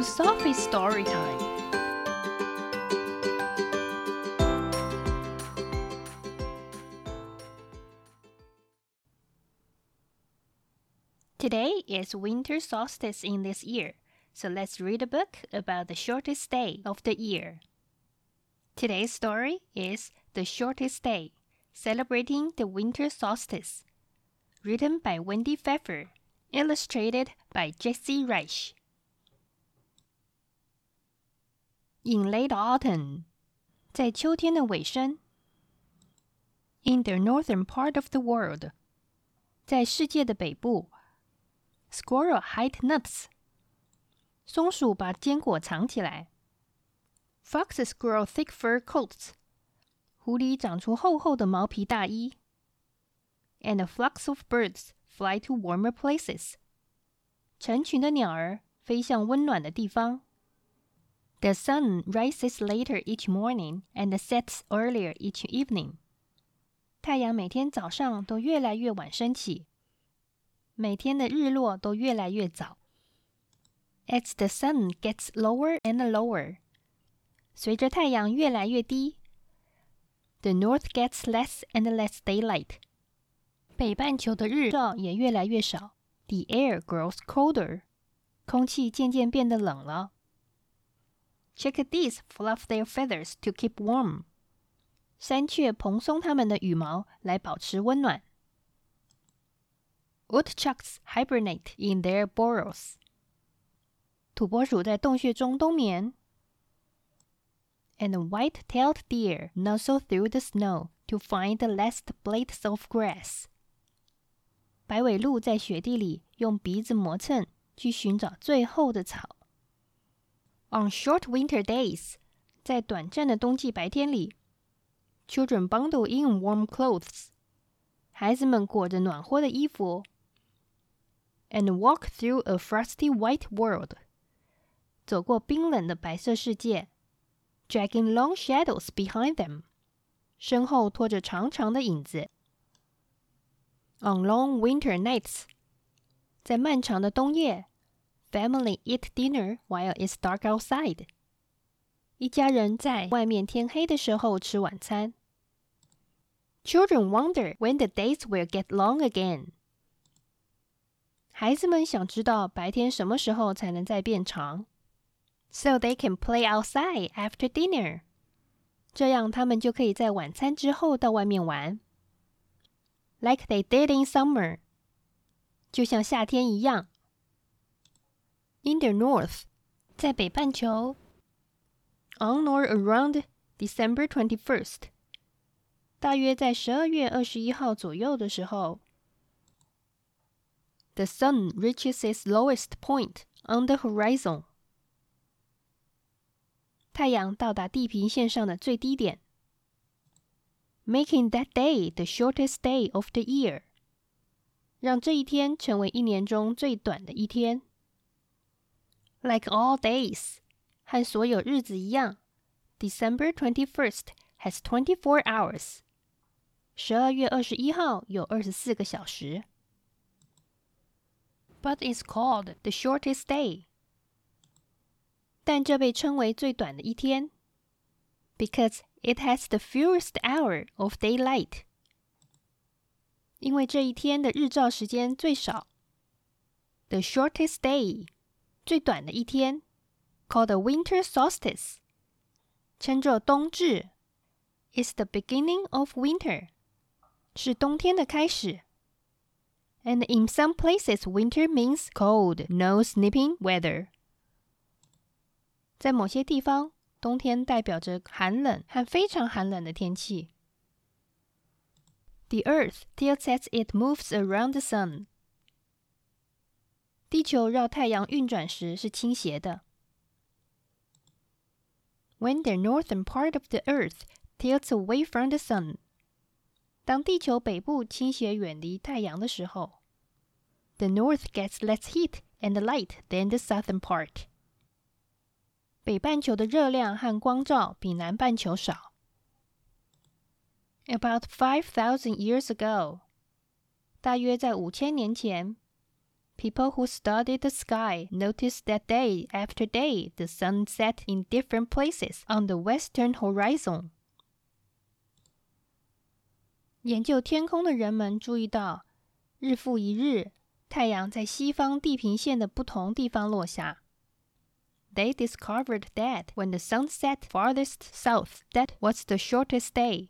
to Sophie's story time. Today is winter solstice in this year, so let's read a book about the shortest day of the year. Today's story is The Shortest Day, celebrating the winter solstice, written by Wendy Pfeffer, illustrated by Jesse Reisch. In late autumn, 在秋天的尾声，in the northern part of the world，在世界的北部。Squirrel hide nuts. 松鼠把坚果藏起来。Foxes grow thick fur coats. 狐狸长出厚厚的毛皮大衣。And flocks of birds fly to warmer places. 成群的鸟儿飞向温暖的地方。 The sun rises later each morning and sets earlier each evening. 太阳每天早上都越来越晚升起。每天的日落都越来越早。As the sun gets lower and lower，随着太阳越来越低，the north gets less and less daylight，北半球的日照也越来越少。The air grows colder，空气渐渐变得冷了。 Chickadees fluff their feathers to keep warm，山雀蓬松它们的羽毛来保持温暖。Woodchucks hibernate in their burrows. 土拨鼠在洞穴中冬眠。And white-tailed deer nuzzle through the snow to find the last blades of grass. 白尾鹿在雪地里用鼻子磨蹭，去寻找最后的草。 On short winter days，在短暂的冬季白天里，children bundle in warm clothes，孩子们裹着暖和的衣服。and walk through a frosty white world. 走过冰冷的白色世界，dragging long shadows behind them. 身后拖着长长的影子。On long winter nights，在漫长的冬夜 ，family eat dinner while it's dark outside。一家人在外面天黑的时候吃晚餐。Children wonder when the days will get long again. 孩子们想知道白天什么时候才能再变长，so they can play outside after dinner。这样他们就可以在晚餐之后到外面玩，like they did in summer，就像夏天一样。 In the north，在北半球，on or around December twenty first，大约在十二月二十一号左右的时候。the sun reaches its lowest point on the horizon. 太阳到达地平线上的最低点，making that day the shortest day of the year，让这一天成为一年中最短的一天。 Like all days，和所有日子一样，December twenty first has twenty four hours。十二月二十一号有二十四个小时。but it's called the shortest day. 但这被称为最短的一天，because it has the fewest hour of daylight. 因为这一天的日照时间最少。The shortest day， 最短的一天，called the winter solstice，称作冬至，is the beginning of winter，是冬天的开始。and in some places, winter means cold, no snipping weather. 在某些地方，冬天代表着寒冷和非常寒冷的天气。The Earth tilts as it moves around the sun. 地球绕太阳运转时是倾斜的。When the northern part of the Earth tilts away from the sun. 当地球北部倾斜远离太阳的时候，the north gets less heat and light than the southern part。北半球的热量和光照比南半球少。About five thousand years ago，大约在五千年前 People who studied the sky noticed that day after day the sun set in different places on the western horizon. 研究天空的人们注意到，日复一日，太阳在西方地平线的不同地方落下。They discovered that when the sun set farthest south, that was the shortest day.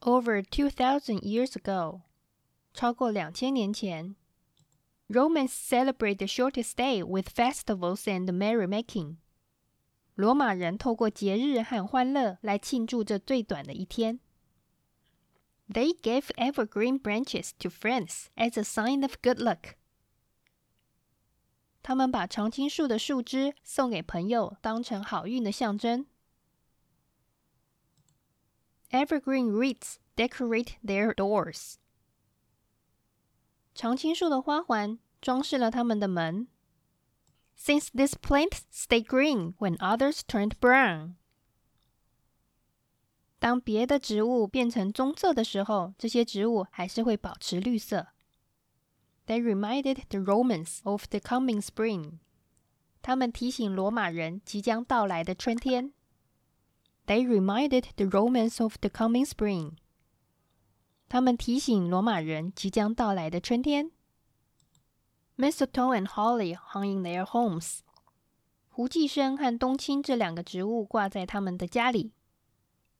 over 2,000 years ago, 超过两千年前，Romans celebrate the shortest day with festivals and merrymaking。罗马人透过节日和欢乐来庆祝这最短的一天。They gave evergreen branches to friends as a sign of good luck。他们把常青树的树枝送给朋友，当成好运的象征。 Evergreen wreaths decorate their doors. 常青树的花环装饰了他们的门。Since these plants stay green when others turned brown. 当别的植物变成棕色的时候，这些植物还是会保持绿色。They reminded the Romans of the coming spring. 他们提醒罗马人即将到来的春天。 they reminded the Romans of the coming spring. 他们提醒罗马人即将到来的春天。Mistletoe and holly hung in their homes. homes。槲寄生和冬青这两个植物挂在他们的家里。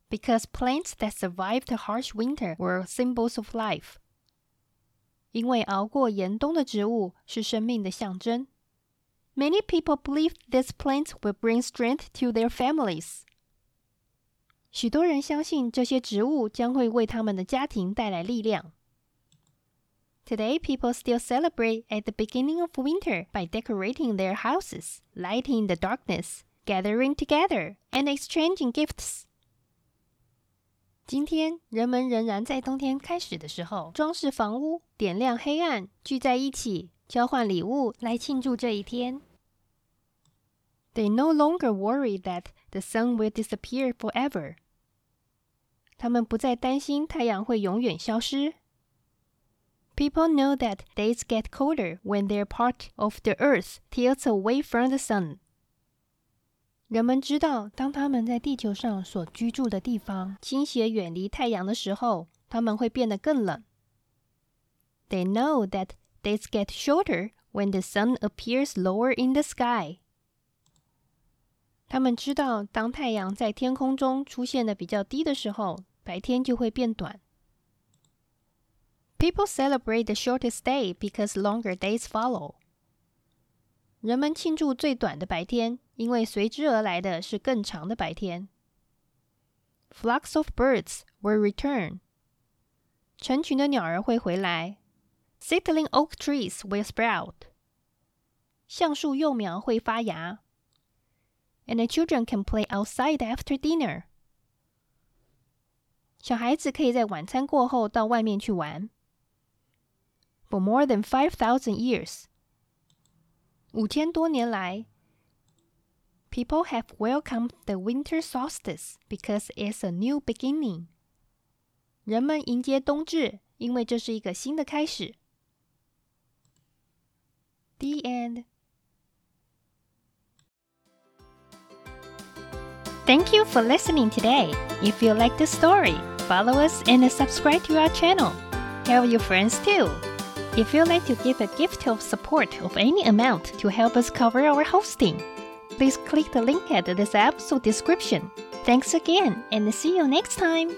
Because plants that survived the harsh winter were symbols of life. 因为熬过严冬的植物是生命的象征。Many people believed these plants would bring strength to their families. 许多人相信这些植物将会为他们的家庭带来力量。Today, people still celebrate at the beginning of winter by decorating their houses, lighting the darkness, gathering together, and exchanging gifts. 今天，人们仍然在冬天开始的时候装饰房屋、点亮黑暗，聚在一起交换礼物来庆祝这一天。 They no longer worry that the sun will disappear forever. 他们不再担心太阳会永远消失。People know that days get colder when their part of the earth tilts away from the sun. 人们知道，当他们在地球上所居住的地方倾斜远离太阳的时候，他们会变得更冷。They know that days get shorter when the sun appears lower in the sky. 他们知道，当太阳在天空中出现的比较低的时候，白天就会变短。People celebrate the shortest day because longer days follow. 人们庆祝最短的白天，因为随之而来的是更长的白天。Flocks of birds will return. 成群的鸟儿会回来。Seedling oak trees will sprout. 橡树幼苗会发芽。 and the children can play outside after dinner. 小孩子可以在晚餐过后到外面去玩。For more than five thousand years，五千多年来，people have welcomed the winter solstice because it's a new beginning。人们迎接冬至，因为这是一个新的开始。The end. Thank you for listening today. If you like this story, follow us and subscribe to our channel. Tell your friends too. If you'd like to give a gift of support of any amount to help us cover our hosting, please click the link at this episode description. Thanks again and see you next time.